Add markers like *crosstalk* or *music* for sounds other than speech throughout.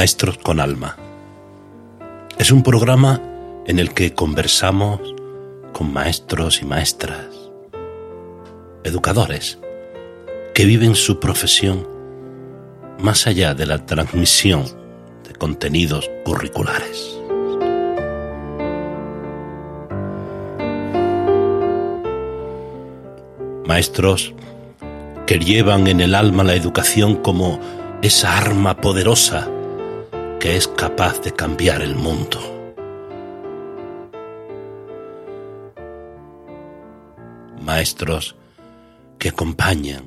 Maestros con Alma. Es un programa en el que conversamos con maestros y maestras, educadores, que viven su profesión más allá de la transmisión de contenidos curriculares. Maestros que llevan en el alma la educación como esa arma poderosa que es capaz de cambiar el mundo. Maestros que acompañan,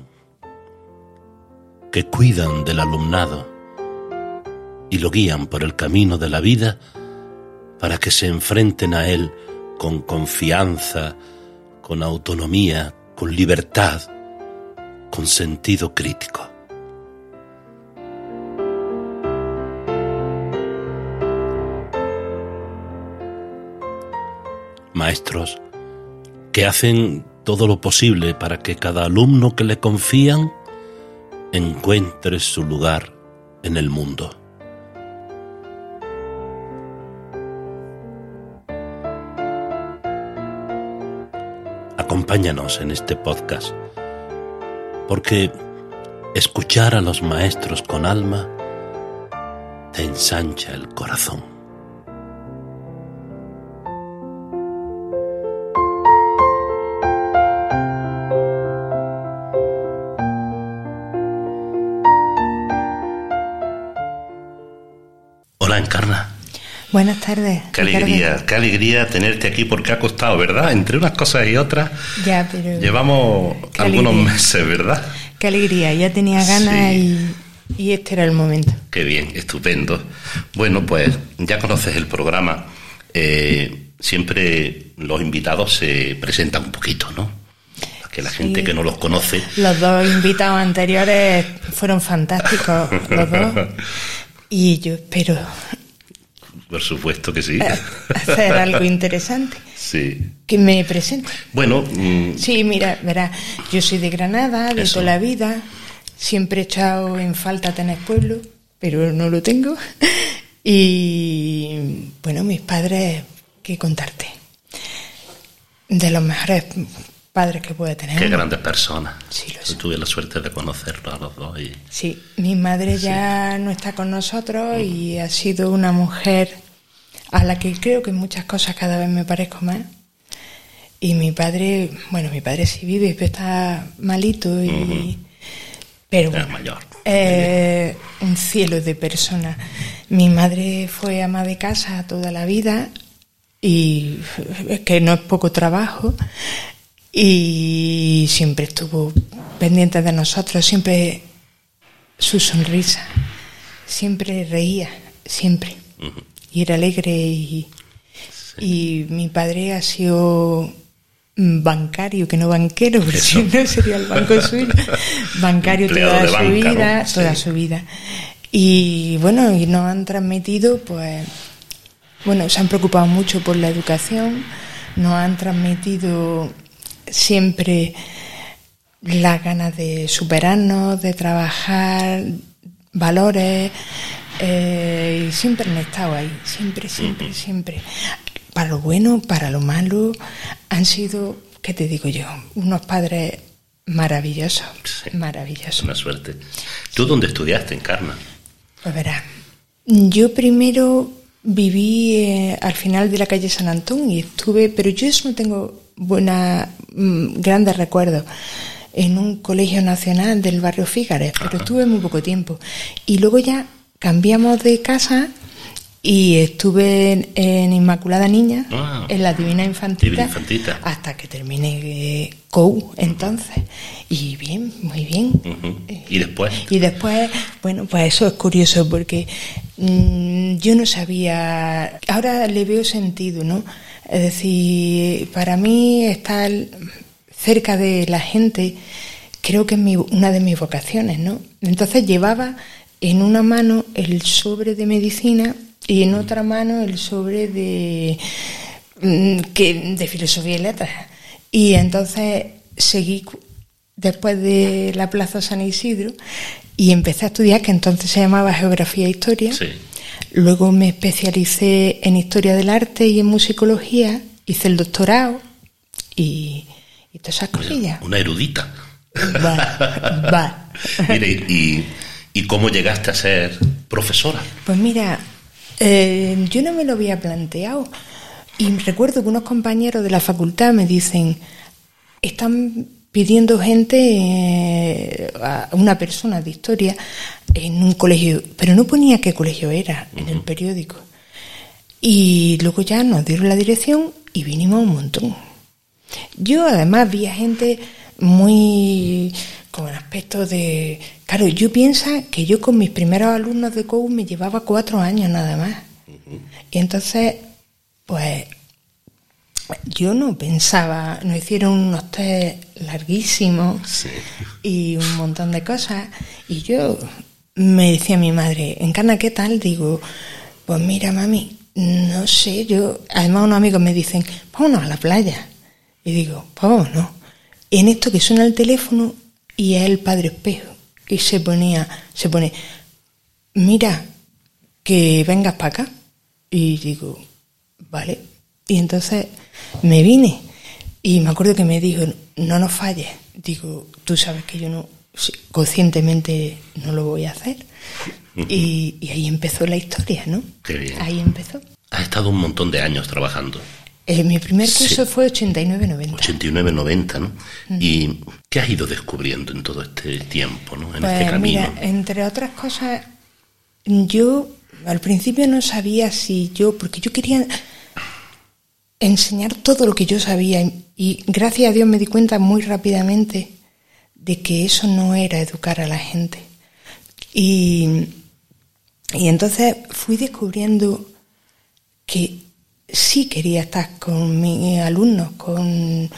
que cuidan del alumnado y lo guían por el camino de la vida para que se enfrenten a él con confianza, con autonomía, con libertad, con sentido crítico. Maestros que hacen todo lo posible para que cada alumno que le confían encuentre su lugar en el mundo. Acompáñanos en este podcast, porque escuchar a los maestros con alma te ensancha el corazón. Buenas tardes. Qué alegría, qué alegría tenerte aquí porque ha costado, ¿verdad? Entre unas cosas y otras. Ya, pero. Llevamos algunos meses, ¿verdad? Qué alegría, ya tenía ganas y, este era el momento. Qué bien, estupendo. Bueno, pues ya conoces el programa. Eh, siempre los invitados se presentan un poquito, ¿no? Que la gente que no los conoce. Los dos invitados anteriores fueron fantásticos, los dos. *laughs* Y yo espero por supuesto que sí. Eh, hacer *laughs* algo interesante. Sí. Que me presente. Bueno. Mm, sí, mira, verá, yo soy de Granada, de toda la vida. Siempre he echado en falta tener pueblo, pero no lo tengo. *laughs* Y bueno, mis padres, ¿qué contarte? De los mejores padres que puede tener. Qué grandes personas. Sí, lo Yo tuve la suerte de conocerlos a los dos. Y... Sí, mi madre ya no está con nosotros y ha sido una mujer a la que creo que en muchas cosas cada vez me parezco más. Y mi padre, bueno, mi padre sí vive, pero está malito y... Pero bueno, mayor. Eh, un cielo de persona. Mi madre fue ama de casa toda la vida y que no es poco trabajo y siempre estuvo pendiente de nosotros, siempre su sonrisa, siempre reía, siempre y era alegre y, y mi padre ha sido bancario, que no banquero, porque si no sería el banco suyo, bancario toda su vida, *laughs* toda su vida. Y bueno, y nos han transmitido, pues, bueno, se han preocupado mucho por la educación, nos han transmitido siempre las ganas de superarnos, de trabajar valores, eh, y siempre han estado ahí, siempre, siempre, siempre. Para lo bueno, para lo malo, han sido, ¿qué te digo yo? Unos padres maravillosos, maravillosos. Una suerte. ¿Tú dónde estudiaste, en Carna? Pues verás, yo primero viví eh, al final de la calle San Antón y estuve, pero yo eso no tengo buena, mm, grandes recuerdos en un colegio nacional del barrio Fígares, pero estuve muy poco tiempo. Y luego ya cambiamos de casa y estuve en, Inmaculada Niña, ah. en la Divina Infantita, hasta que terminé eh, COU entonces. Y bien, muy bien. ¿Y después? Y después, bueno, pues eso es curioso porque mm, yo no sabía, ahora le veo sentido, ¿no? Es decir, para mí estar cerca de la gente creo que es mi, una de mis vocaciones, ¿no? Entonces llevaba en una mano el sobre de medicina y en otra mano el sobre de, mm, que, de filosofía y letras. Y entonces seguí después de la Plaza San Isidro y empecé a estudiar, que entonces se llamaba Geografía e Historia. Sí. Luego me especialicé en Historia del Arte y en Musicología, hice el doctorado y, y esas cosillas. Una erudita. Va, va. Mire, y, ¿y cómo llegaste a ser profesora? Pues mira, eh, yo no me lo había planteado. Y recuerdo que unos compañeros de la facultad me dicen, están pidiendo gente, eh, a una persona de historia, en un colegio, pero no ponía qué colegio era en el periódico. Y luego ya nos dieron la dirección y vinimos un montón. Yo además vi a gente muy con el aspecto de... Claro, yo pienso que yo con mis primeros alumnos de COU me llevaba cuatro años nada más. Y entonces, pues yo no pensaba, nos hicieron unos test larguísimos Sí. y un montón de cosas. Y yo me decía mi madre, Encarna, ¿qué tal? Digo, pues mira, mami, no sé, yo. Además, unos amigos me dicen, vámonos a la playa. Y digo, pues vámonos. En esto que suena el teléfono y es el padre espejo. Y se ponía, se pone, mira, que vengas para acá. Y digo, vale. Y entonces me vine. Y me acuerdo que me dijo, no nos falles. Digo, tú sabes que yo no, conscientemente no lo voy a hacer. Y, y ahí empezó la historia, ¿no? Qué bien. Ahí empezó. Has estado un montón de años trabajando. Eh, mi primer curso Sí. fue 89-90. 89, 90, ¿no? ¿Y qué has ido descubriendo en todo este tiempo, ¿no? En Pues este camino. mira, entre otras cosas, yo al principio no sabía si yo, porque yo quería enseñar todo lo que yo sabía y, y gracias a Dios me di cuenta muy rápidamente de que eso no era educar a la gente. Y, y entonces fui descubriendo que sí quería estar con mis alumnos, con,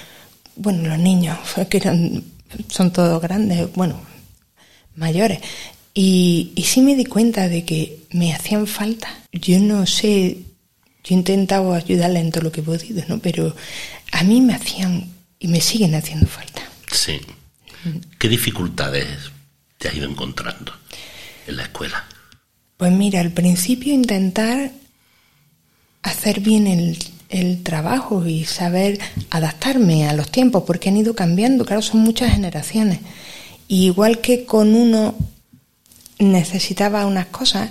bueno, los niños, *laughs* que eran, son todos grandes, bueno, mayores. Y, y sí me di cuenta de que me hacían falta. Yo no sé, yo he intentado ayudarles en todo lo que he podido, ¿no? Pero a mí me hacían y me siguen haciendo falta. Sí. ¿Qué dificultades te has ido encontrando en la escuela? Pues mira, al principio intentar hacer bien el, el trabajo y saber adaptarme a los tiempos, porque han ido cambiando, claro, son muchas generaciones. Y igual que con uno necesitaba unas cosas,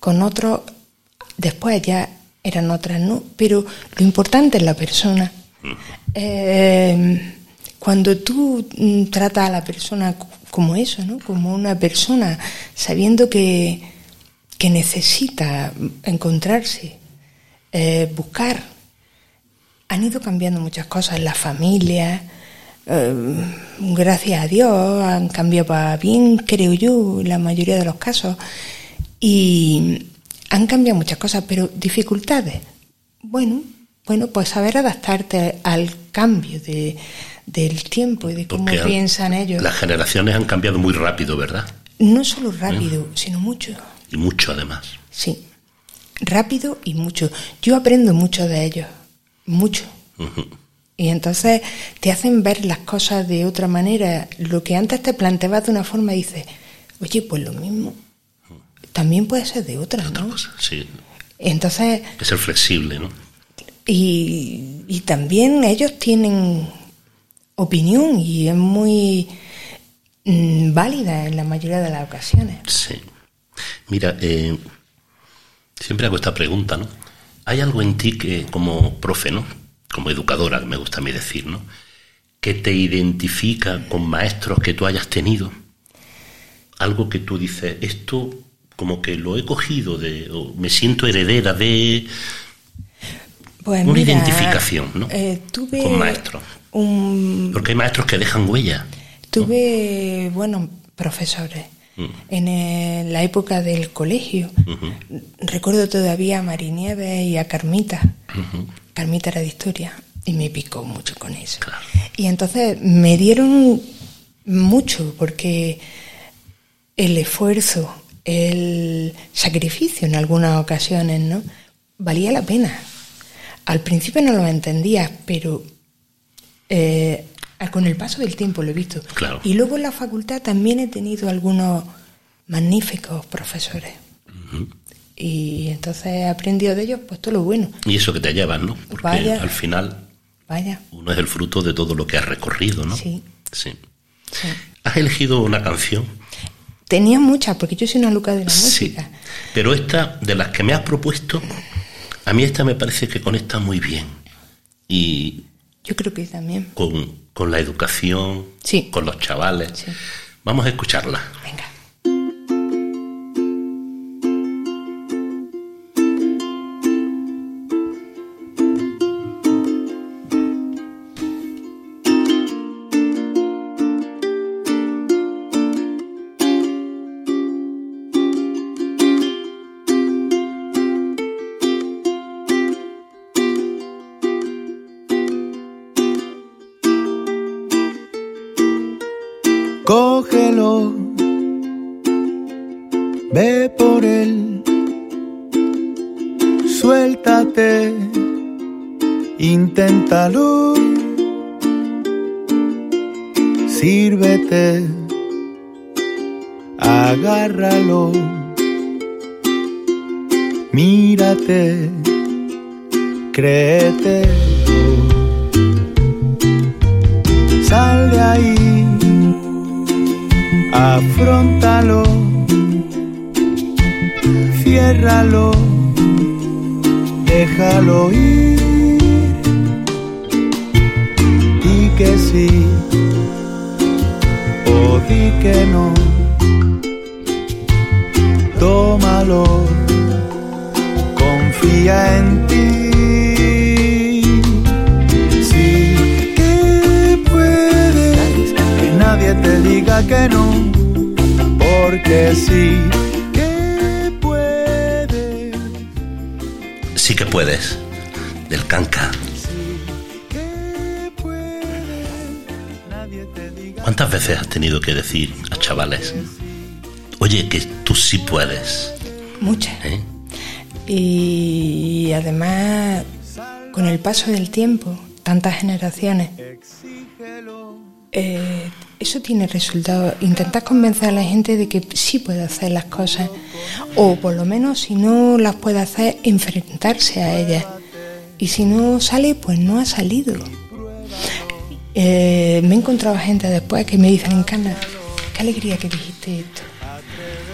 con otro después ya eran otras, ¿no? Pero lo importante es la persona. Eh, cuando tú mm, tratas a la persona como eso, ¿no? Como una persona, sabiendo que, que necesita encontrarse, eh, buscar, han ido cambiando muchas cosas, la familia, eh, gracias a Dios, han cambiado para bien, creo yo, en la mayoría de los casos, y han cambiado muchas cosas, pero dificultades. Bueno, bueno, pues saber adaptarte al cambio de, del tiempo y de cómo Porque piensan ellos. Las generaciones han cambiado muy rápido, ¿verdad? No solo rápido, sino mucho. Y mucho además. Sí, rápido y mucho. Yo aprendo mucho de ellos, mucho. Y entonces te hacen ver las cosas de otra manera. Lo que antes te planteabas de una forma, dices, oye, pues lo mismo. También puede ser de otra, ¿no? sí. Entonces, que ser flexible, ¿no? y, y también ellos tienen opinión y es muy mm, válida en la mayoría de las ocasiones. Sí. Mira, eh, siempre hago esta pregunta, ¿no? ¿Hay algo en ti que, como profe, ¿no? Como educadora, me gusta a mí decir, ¿no? Que te identifica con maestros que tú hayas tenido. Algo que tú dices, esto como que lo he cogido de, o me siento heredera de Pues una mira, identificación, ¿no? eh, tuve Con maestros. un Porque hay maestros que dejan huella. Tuve, bueno, profesores. En el- la época del colegio, recuerdo todavía a Marinieves y a Carmita. Carmita era de historia y me picó mucho con eso. Claro. Y entonces me dieron mucho porque el esfuerzo, el sacrificio en algunas ocasiones, ¿no? Valía la pena. Al principio no lo entendía, pero eh, con el paso del tiempo lo he visto. Claro. Y luego en la facultad también he tenido algunos magníficos profesores. Y entonces he aprendido de ellos pues todo lo bueno. Y eso que te llevas, ¿no? Porque Vaya. al final Vaya, uno es el fruto de todo lo que has recorrido, ¿no? Sí. Sí. sí. ¿Has elegido una canción? Tenía muchas, porque yo soy una loca de la Sí. música. Pero esta, de las que me has propuesto, a mí esta me parece que conecta muy bien. Y Yo creo que también. con, con la educación, Sí. con los chavales. Sí. Vamos a escucharla. Venga. Ve por él, suéltate, inténtalo, sírvete, agárralo, mírate, créete, sal de ahí. Afrontalo, ciérralo, déjalo ir. Di que sí o di que no, tómalo, confía en ti. Sí que puedes, que nadie te diga que no, porque sí puedes, del canca. ¿Cuántas veces has tenido que decir a chavales, oye, que tú sí puedes? Muchas. ¿eh? Y además, con el paso del tiempo, tantas generaciones, eh, eso tiene resultado. Intentar convencer a la gente de que sí puede hacer las cosas, o por lo menos, si no las puede hacer, enfrentarse a ellas. Y si no sale, pues no ha salido. Eh, me he encontrado gente después que me dicen, Encarna, qué alegría que dijiste esto.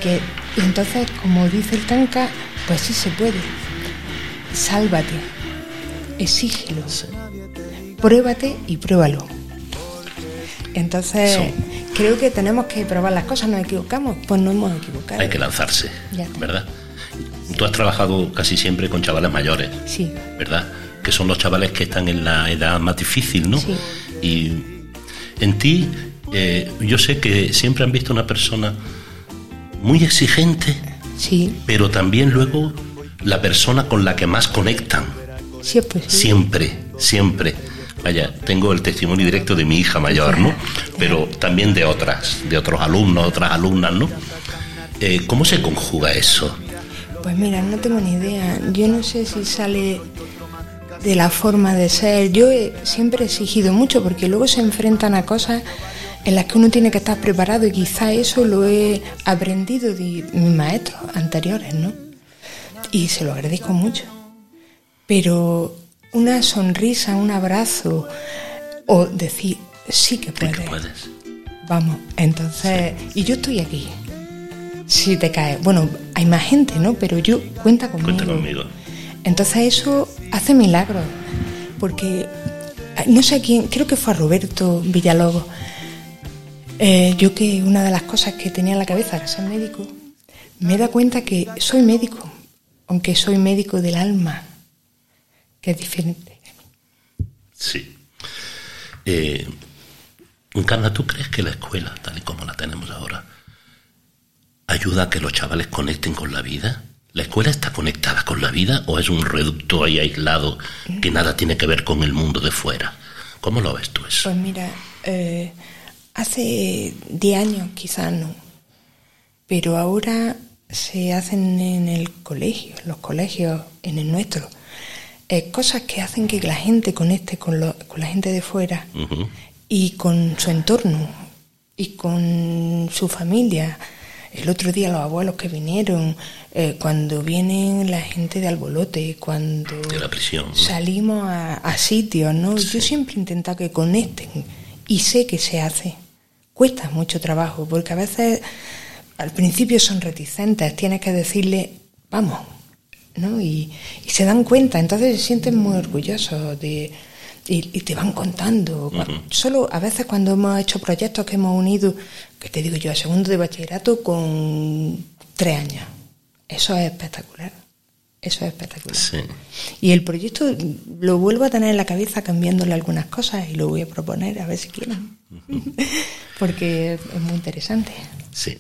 Que, y entonces, como dice el tanca, pues sí se puede. Sálvate, exígelo, pruébate y pruébalo. Entonces, Sí. creo que tenemos que probar las cosas, nos equivocamos, pues no hemos equivocado. Hay que lanzarse. ¿verdad? Tú has trabajado casi siempre con chavales mayores, Sí, ¿verdad? Que son los chavales que están en la edad más difícil, ¿no? Sí. Y en ti, eh, yo sé que siempre han visto una persona muy exigente, sí, pero también luego la persona con la que más conectan. posible. Siempre, siempre. Vaya, tengo el testimonio directo de mi hija mayor, ¿no? Pero también de otras, de otros alumnos, otras alumnas, ¿no? Eh, ¿Cómo se conjuga eso? Pues mira, no tengo ni idea. Yo no sé si sale de la forma de ser. Yo he siempre he exigido mucho porque luego se enfrentan a cosas en las que uno tiene que estar preparado y quizá eso lo he aprendido de mis maestros anteriores, ¿no? Y se lo agradezco mucho. Pero una sonrisa, un abrazo o decir, sí que Sí puedes. que puedes. Vamos, entonces, y yo estoy aquí. Si te cae, bueno, hay más gente, ¿no? Pero yo cuenta conmigo. Cuenta conmigo. Entonces eso hace milagros, porque no sé quién, creo que fue a Roberto Villalobos. Eh, yo que una de las cosas que tenía en la cabeza era ser médico, me he dado cuenta que soy médico, aunque soy médico del alma, que es diferente. Sí. Eh, Encarna, ¿tú crees que la escuela, tal y como la tenemos ahora, ayuda a que los chavales conecten con la vida? ¿La escuela está conectada con la vida o es un reducto ahí aislado que nada tiene que ver con el mundo de fuera? ¿Cómo lo ves tú eso? Pues mira, eh, hace 10 años quizás no, pero ahora se hacen en el colegio, en los colegios, en el nuestro, eh, cosas que hacen que la gente conecte con, lo- con la gente de fuera y con su entorno y con su familia el otro día los abuelos que vinieron, eh, cuando vienen la gente de Albolote, cuando De la prisión. ¿no? salimos a, a sitios, ¿no? Yo siempre intento que conecten y sé que se hace. Cuesta mucho trabajo porque a veces al principio son reticentes, tienes que decirle, vamos, ¿no? Y, y se dan cuenta, entonces se sienten muy orgullosos de y, y te van contando. Solo a veces cuando hemos hecho proyectos que hemos unido, que te digo yo, a segundo de bachillerato con tres años. Eso es espectacular. Eso es espectacular. Sí. Y el proyecto lo vuelvo a tener en la cabeza cambiándole algunas cosas y lo voy a proponer a ver si quieren. *laughs* Porque es muy interesante. Sí.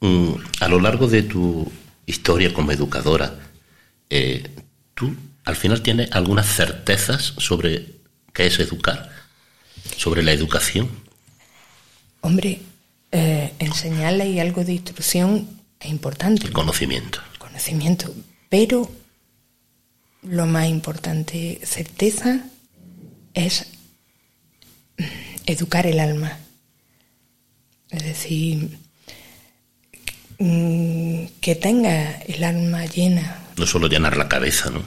Mm, a lo largo de tu historia como educadora, eh, tú al final tienes algunas certezas sobre qué es educar, sobre la educación. Hombre, eh, enseñarle y algo de instrucción es importante. El conocimiento. conocimiento, pero lo más importante, certeza, es mm, educar el alma. Es decir, mm, que tenga el alma llena. No solo llenar la cabeza, ¿no?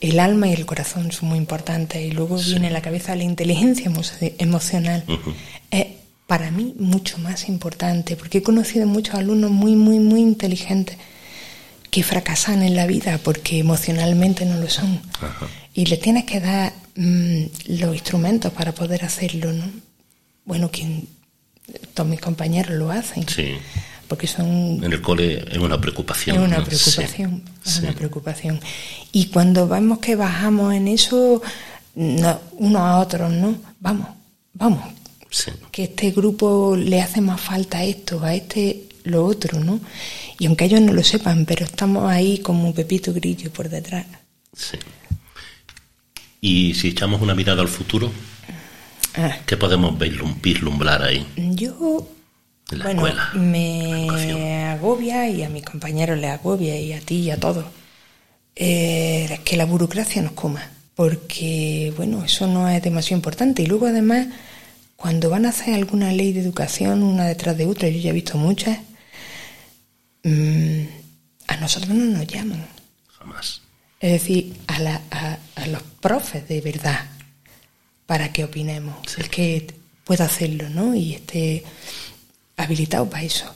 El alma y el corazón son muy importantes y luego viene a la cabeza la inteligencia emo- emocional. Es para mí mucho más importante porque he conocido muchos alumnos muy, muy, muy inteligentes que fracasan en la vida porque emocionalmente no lo son. Ajá. Y le tienes que dar mm, los instrumentos para poder hacerlo, ¿no? Bueno, quien, todos mis compañeros lo hacen. Sí. Porque son En el cole es una preocupación. es una ¿no? preocupación, Sí. es Sí. una preocupación. Y cuando vemos que bajamos en eso, no, unos a otros, ¿no? Vamos, vamos, Sí. que este grupo le hace más falta esto, a este lo otro, ¿no? Y aunque ellos no lo sepan, pero estamos ahí como un pepito grillo por detrás. sí. Y si echamos una mirada al futuro, Ah, ¿qué podemos vislum- vislumbrar ahí? yo, En la bueno, escuela, me agobia y a mis compañeros les agobia y a ti y a todos eh, que la burocracia nos coma, porque, bueno, eso no es demasiado importante. Y luego, además, cuando van a hacer alguna ley de educación, una detrás de otra, yo ya he visto muchas, mm, a nosotros no nos llaman. Jamás. Es decir, a, la- a- a los profes de verdad, para que opinemos, el que pueda hacerlo, ¿no? Y esté habilitado para eso.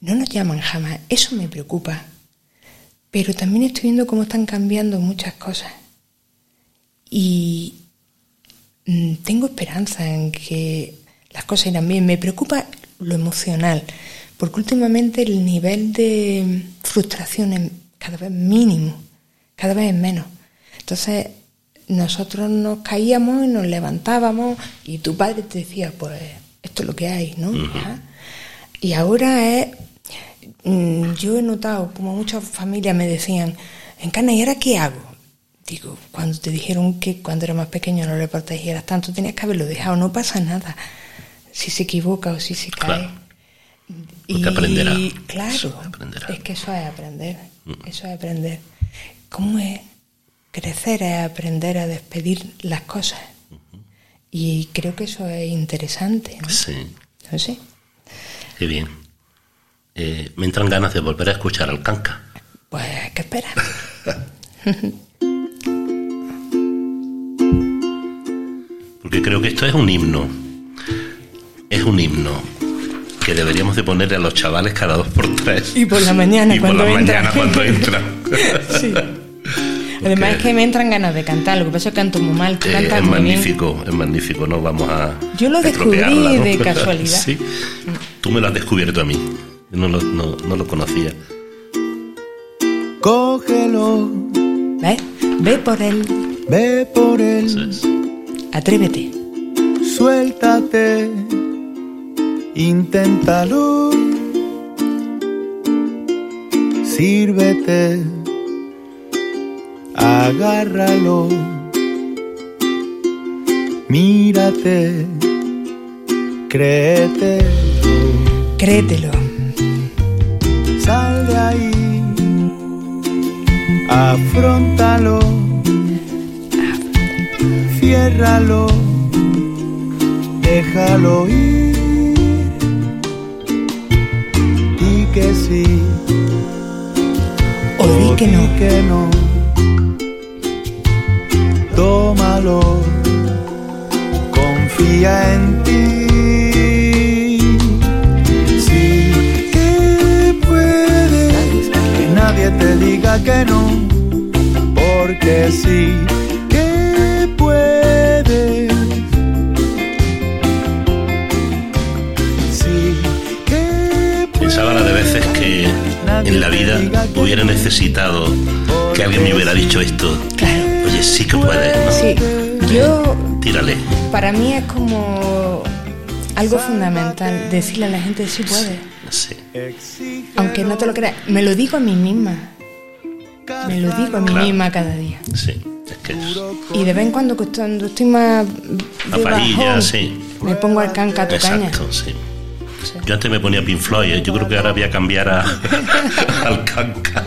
No nos llaman jamás, eso me preocupa. Pero también estoy viendo cómo están cambiando muchas cosas. Y mm, tengo esperanza en que las cosas irán bien. Me preocupa lo emocional, porque últimamente el nivel de frustración es cada vez mínimo, cada vez es menos. Entonces, nosotros nos caíamos y nos levantábamos y tu padre te decía, pues esto es lo que hay, ¿no? Y ahora es, mm, yo he notado como muchas familias me decían, en Cana, ¿y ahora qué hago? Digo, cuando te dijeron que cuando era más pequeño no le protegieras tanto, tenías que haberlo dejado, no pasa nada. Si se equivoca o si se cae. Claro. Porque aprenderá. Claro, Eso, aprenderá. es que eso es aprender, eso es aprender. ¿Cómo es? Crecer es aprender a despedir las cosas. Y creo que eso es interesante, ¿no? Sí. No sé. Qué bien. Eh, me entran ganas de volver a escuchar al canca. Pues, ¿qué esperas? *laughs* Porque creo que esto es un himno. Es un himno que deberíamos de ponerle a los chavales cada dos por tres. Y por la mañana Y por cuando la entran. mañana cuando entran. *laughs* Sí. Además es que me entran ganas de cantar, lo que pasa es que canto muy mal, tú Eh, es muy bien. magnífico, es magnífico, no vamos a. Yo lo descubrí de casualidad. *laughs* sí. Tú me lo has descubierto a mí. Yo no lo, no, no lo conocía. Cógelo, ¿Ves? Ve por él, ve por él, es. atrévete. suéltate, inténtalo, sírvete, agárralo, mírate, créete, Créetelo. sal de ahí, afrontalo, ciérralo, déjalo ir, sí. O di que no. que no. Confía en ti. Sí que puedes, que nadie te diga que no, porque sí que puedes. Sí que Pensaba la de veces que en la vida hubiera necesitado que alguien me hubiera dicho esto. Claro. Oye, sí que puedes, ¿no? Sí, yo, Tírale. para mí es como algo fundamental decirle a la gente si puede. Sí. Aunque no te lo creas, me lo digo a mí misma. Me lo digo a mí Claro. misma cada día. Sí. Es que es Y de vez en cuando, cuando estoy más. de bajón, sí. Me pongo al canca a tu caña. Exacto, sí. Yo antes me ponía Pink Floyd, ¿eh? yo creo que ahora voy a cambiar a, *laughs* *laughs* al canca.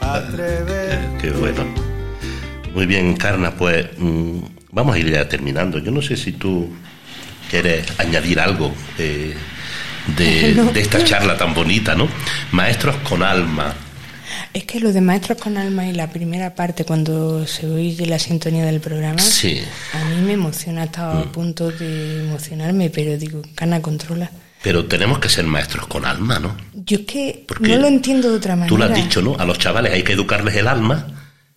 *laughs* Qué bueno. Muy bien, Carna, pues mm, vamos a ir ya terminando. Yo no sé si tú quieres añadir algo eh, de, *laughs* No. de esta charla tan bonita, ¿no? Maestros con alma. Es que lo de Maestros con Alma y la primera parte, cuando se oye la sintonía del programa, Sí. a mí me emociona, estaba a punto de emocionarme, pero digo, Cana, controla. Pero tenemos que ser maestros con alma, ¿no? Yo es que Porque no lo entiendo de otra manera. Tú lo has dicho, ¿no? A los chavales hay que educarles el alma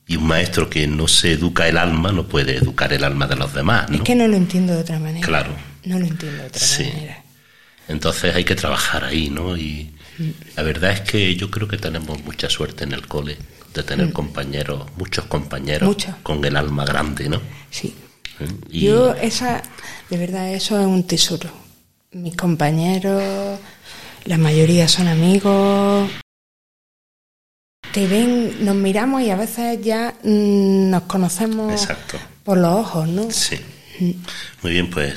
y un maestro que no se educa el alma no puede educar el alma de los demás, ¿no? Es que no lo entiendo de otra manera. Claro. No lo entiendo de otra Sí. manera. Entonces hay que trabajar ahí, ¿no? Y la verdad es que yo creo que tenemos mucha suerte en el cole de tener compañeros, muchos compañeros Mm. Con el alma grande, ¿no? Sí. ¿Eh? Y Yo, esa, de verdad, eso es un tesoro. Mis compañeros, la mayoría son amigos. Te ven, nos miramos y a veces ya mm, nos conocemos Exacto. por los ojos, ¿no? Sí. Muy bien, pues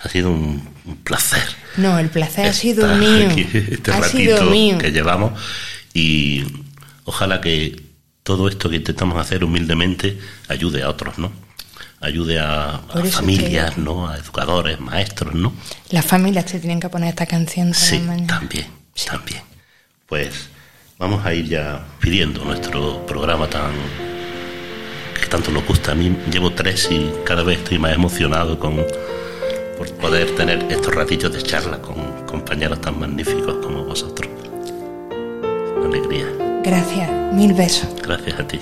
ha sido un, un placer. No, el placer ha sido mío. aquí *laughs* este ha ratito sido mío. que llevamos y ojalá que todo esto que intentamos hacer humildemente ayude a otros, ¿no? Ayude a, a familias, que- ¿no? A educadores, maestros, ¿no? Las familias te tienen que poner esta canción Sí, las mañanas. también, también. Pues vamos a ir ya pidiendo nuestro programa tan que tanto nos gusta. A mí llevo tres y cada vez estoy más emocionado con por poder tener estos ratillos de charla con compañeros tan magníficos como vosotros. Alegría. Gracias, mil besos. Gracias a ti.